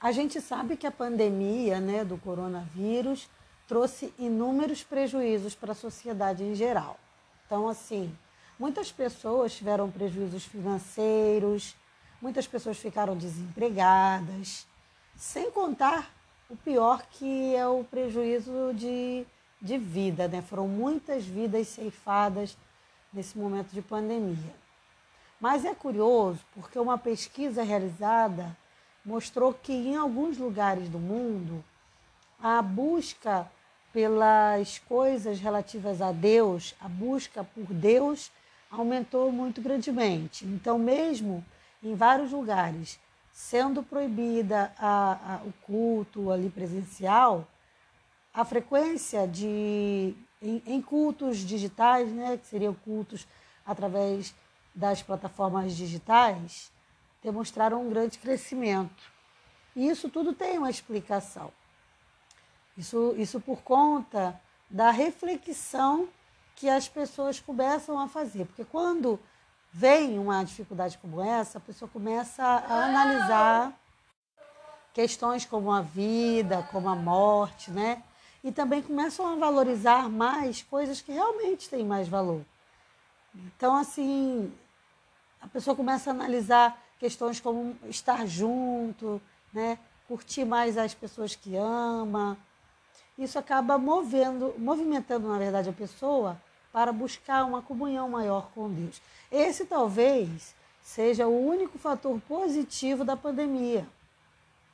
A gente sabe que a pandemia né, do coronavírus trouxe inúmeros prejuízos para a sociedade em geral. Então, assim, muitas pessoas tiveram prejuízos financeiros, muitas pessoas ficaram desempregadas, sem contar o pior que é o prejuízo de, de vida, né? Foram muitas vidas ceifadas nesse momento de pandemia. Mas é curioso porque uma pesquisa realizada mostrou que em alguns lugares do mundo a busca pelas coisas relativas a Deus, a busca por Deus aumentou muito grandemente. Então, mesmo em vários lugares, sendo proibida a, a, o culto ali presencial, a frequência de em, em, cultos digitais, né, que seriam cultos através das plataformas digitais, demonstraram um grande crescimento. E isso tudo tem uma explicação. Isso, isso por conta da reflexão que as pessoas começam a fazer. Porque quando vem uma dificuldade como essa, a pessoa começa a analisar questões como a vida, como a morte, né? E também começam a valorizar mais coisas que realmente têm mais valor. Então, assim, a pessoa começa a analisar questões como estar junto, né? curtir mais as pessoas que ama. Isso acaba movendo, movimentando, na verdade, a pessoa para buscar uma comunhão maior com Deus. Esse talvez seja o único fator positivo da pandemia.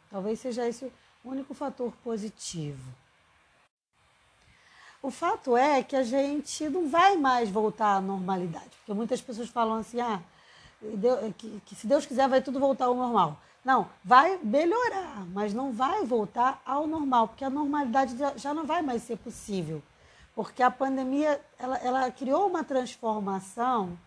Talvez seja esse o único fator positivo. O fato é que a gente não vai mais voltar à normalidade, porque muitas pessoas falam assim: ah, que, que se Deus quiser vai tudo voltar ao normal. Não, vai melhorar, mas não vai voltar ao normal, porque a normalidade já não vai mais ser possível. Porque a pandemia, ela, ela criou uma transformação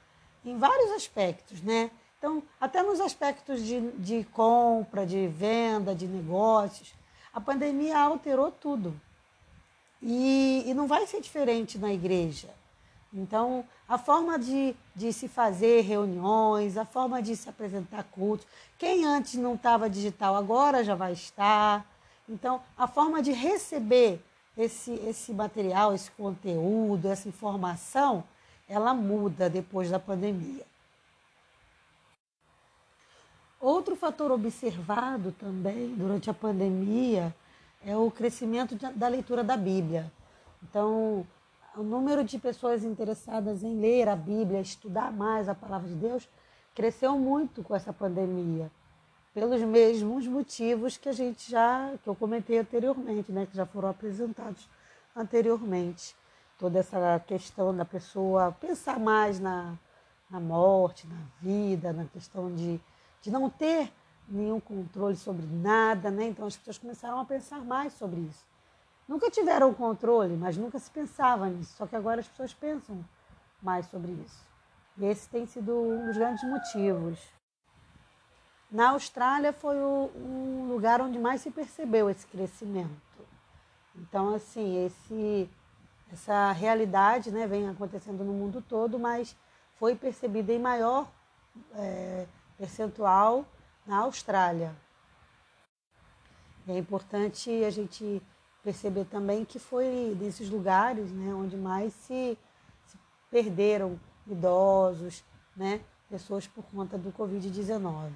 em vários aspectos, né? Então, até nos aspectos de, de compra, de venda, de negócios, a pandemia alterou tudo. E, e não vai ser diferente na igreja. Então, a forma de, de se fazer reuniões, a forma de se apresentar cultos, quem antes não estava digital agora já vai estar. Então, a forma de receber esse, esse material, esse conteúdo, essa informação, ela muda depois da pandemia. Outro fator observado também durante a pandemia é o crescimento da leitura da Bíblia. Então, o número de pessoas interessadas em ler a Bíblia, estudar mais a palavra de Deus, cresceu muito com essa pandemia, pelos mesmos motivos que a gente já, que eu comentei anteriormente, né, que já foram apresentados anteriormente. Toda essa questão da pessoa pensar mais na, na morte, na vida, na questão de, de não ter nenhum controle sobre nada, né? Então as pessoas começaram a pensar mais sobre isso. Nunca tiveram controle, mas nunca se pensava nisso. Só que agora as pessoas pensam mais sobre isso. E esse tem sido um dos grandes motivos. Na Austrália foi o um lugar onde mais se percebeu esse crescimento. Então, assim, esse, essa realidade né, vem acontecendo no mundo todo, mas foi percebida em maior é, percentual na Austrália. É importante a gente perceber também que foi desses lugares né, onde mais se, se perderam idosos, né, pessoas por conta do Covid-19.